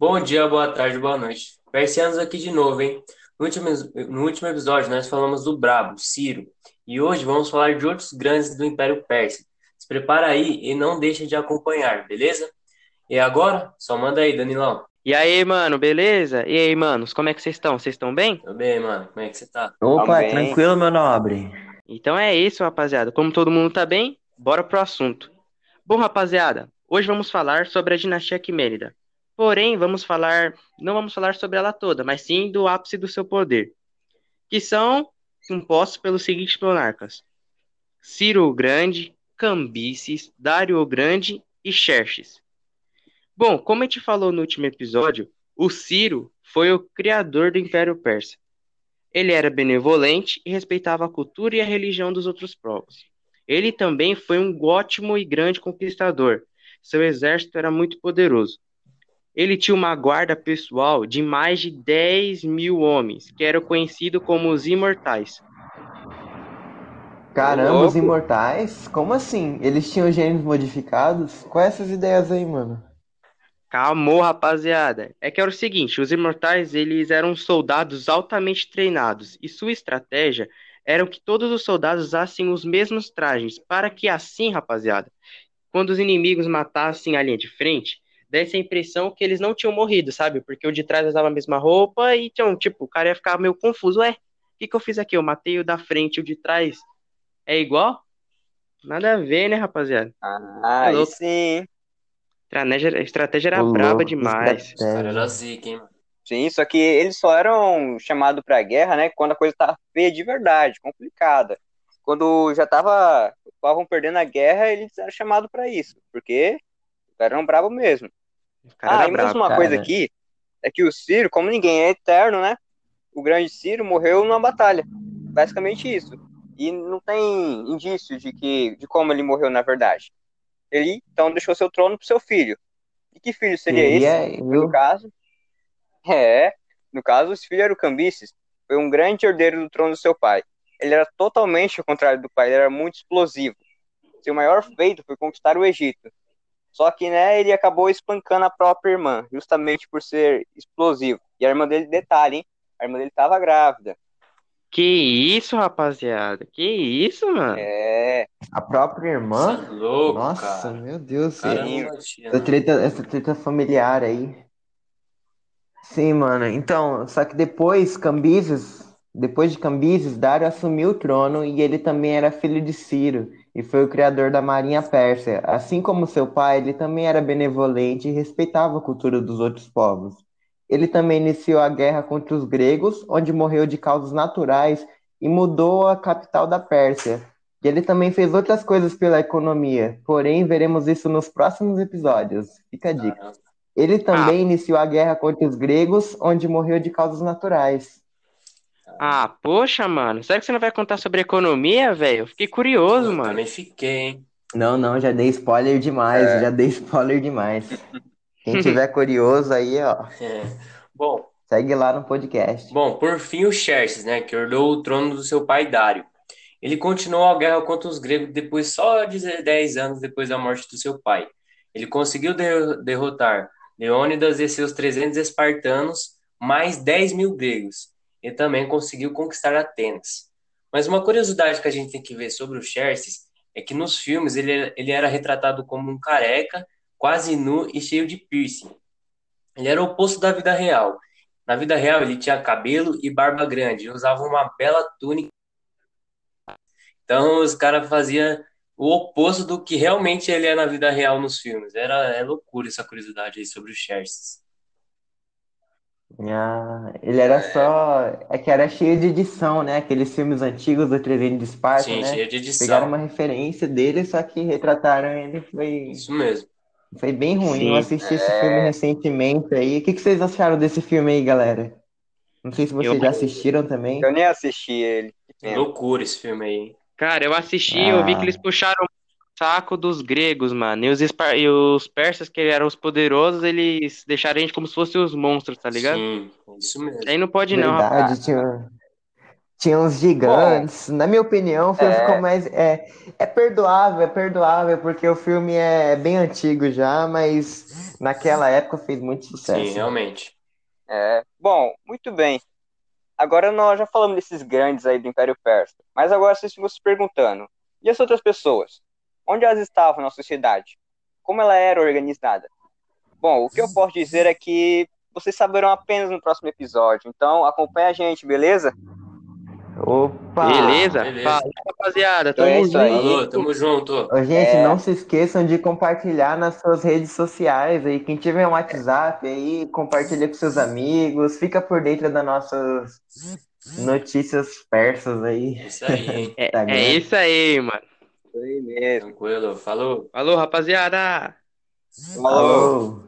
Bom dia, boa tarde, boa noite. Persianos aqui de novo, hein? No último, no último episódio, nós falamos do Brabo, Ciro, e hoje vamos falar de outros grandes do Império Persa. Se prepara aí e não deixe de acompanhar, beleza? E agora, só manda aí, Danilão. E aí, mano, beleza? E aí, manos, como é que vocês estão? Vocês estão bem? Tô bem, mano. Como é que você tá? Opa, Também. tranquilo, meu nobre. Então é isso, rapaziada. Como todo mundo tá bem, bora pro assunto. Bom, rapaziada, hoje vamos falar sobre a dinastia Quimérida. Porém, vamos falar, não vamos falar sobre ela toda, mas sim do ápice do seu poder, que são compostos pelos seguintes monarcas: Ciro o Grande, Cambises, Dário o Grande e Xerxes. Bom, como a gente falou no último episódio, o Ciro foi o criador do Império Persa. Ele era benevolente e respeitava a cultura e a religião dos outros povos. Ele também foi um ótimo e grande conquistador. Seu exército era muito poderoso. Ele tinha uma guarda pessoal de mais de 10 mil homens, que eram conhecidos como os Imortais. Caramba, os imortais? Como assim? Eles tinham genes modificados? Quais essas ideias aí, mano? Calma, rapaziada. É que era o seguinte, os Imortais, eles eram soldados altamente treinados, e sua estratégia era que todos os soldados usassem os mesmos trajes, para que assim, rapaziada, quando os inimigos matassem a linha de frente, desse a impressão que eles não tinham morrido, sabe? Porque o de trás usava a mesma roupa e, então, tipo, o cara ia ficar meio confuso. Ué, o que que eu fiz aqui? Eu matei o da frente e o de trás é igual? Nada a ver, né, rapaziada? Ah, É sim. Estratégia, a estratégia era braba demais. Estratégia. era zica, hein? Sim, só que eles só eram chamados pra guerra, né, quando a coisa tava feia de verdade, complicada. Quando já tava, estavam perdendo a guerra, eles eram chamados pra isso, porque eram bravos mesmo. O cara Ah, era e mais brabo. uma cara. coisa aqui, é que o Ciro, como ninguém é eterno, né, o grande Ciro morreu numa batalha. Basicamente isso. E não tem indício de que de como ele morreu na verdade. Ele então deixou seu trono pro seu filho. E que filho seria esse? Seria No eu. caso, é, no caso, esse filho era o Cambises, foi um grande herdeiro do trono do seu pai. Ele era totalmente ao contrário do pai, ele era muito explosivo. Seu maior feito foi conquistar o Egito. Só que, né, ele acabou espancando a própria irmã, justamente por ser explosivo. E a irmã dele, detalhe, hein? A irmã dele estava grávida. Que isso, rapaziada? Que isso, mano? É, A própria irmã? Você é louco, Nossa, cara. meu Deus. O cara sim. não batia, Essa treta, essa treta familiar aí. Sim, mano. Então, só que depois Cambises, depois de Cambises, Dário assumiu o trono e ele também era filho de Ciro e foi o criador da Marinha Persa. Assim como seu pai, ele também era benevolente e respeitava a cultura dos outros povos. Ele também iniciou a guerra contra os gregos, onde morreu de causas naturais e mudou a capital da Pérsia. E ele também fez outras coisas pela economia, porém veremos isso nos próximos episódios. Fica a dica. Ele também iniciou a guerra contra os gregos, onde morreu de causas naturais. Ah, poxa, mano. Será que você não vai contar sobre economia, velho? Eu fiquei curioso, Eu mano. também fiquei, hein? Não, não, já dei spoiler demais, É. já dei spoiler demais. Quem tiver curioso aí, ó, É. Bom, segue lá no podcast. bom, por fim o Xerxes, né, que herdou o trono do seu pai Dário. Ele continuou a guerra contra os gregos depois só de 10 anos depois da morte do seu pai. Ele conseguiu de- derrotar Leônidas e seus 300 espartanos, mais 10 mil gregos. E também conseguiu conquistar Atenas. Mas uma curiosidade que a gente tem que ver sobre o Xerxes é que nos filmes ele, ele era retratado como um careca, quase nu e cheio de piercing. Ele era o oposto da vida real. Na vida real, ele tinha cabelo e barba grande usava uma bela túnica. Então, os caras faziam o oposto do que realmente ele é na vida real nos filmes. Era é loucura essa curiosidade aí sobre o Xerxes. Ah, ele era só. É que era cheio de edição, né? Aqueles filmes antigos do 300 de Esparta, Sim, né? cheio de Pegaram edição. uma referência dele, só que retrataram ele. Foi, Isso mesmo. foi bem ruim. Sim. Eu assisti esse filme recentemente aí. O que que vocês acharam desse filme aí, galera? Não sei se vocês Eu- já assistiram também. eu nem assisti ele. Que pena. Loucura esse filme aí. hein? Cara, eu assisti, eu vi Ah. que eles puxaram saco dos gregos, mano. E os, e os persas, que eram os poderosos, eles deixaram a gente como se fossem os monstros, tá ligado? Sim, isso mesmo. Aí não pode não, rapaz. Verdade, tinha, Tinha uns gigantes. Na minha opinião, o filme É. ficou mais. É, é perdoável, é perdoável, porque o filme é bem antigo já, mas naquela época fez muito sucesso. Sim, realmente. É. Bom, muito bem. Agora nós já falamos desses grandes aí do Império Persa. Mas agora vocês ficam se perguntando: e as outras pessoas? Onde elas estavam na sociedade? Como ela era organizada? Bom, o que eu posso dizer é que vocês saberão apenas no próximo episódio. Então acompanha a gente, beleza? Opa! Beleza? beleza. Fala, rapaziada. Então Tamo é isso junto. aí. Falou, tamo junto. Ô, gente, É. não se esqueçam de compartilhar nas suas redes sociais aí. Quem tiver um WhatsApp aí, compartilha com seus amigos, fica por dentro das nossas notícias persas aí. Isso aí? É, é isso aí, mano. Aí mesmo. Tranquilo. Falou. Falou, rapaziada. Falou. Falou!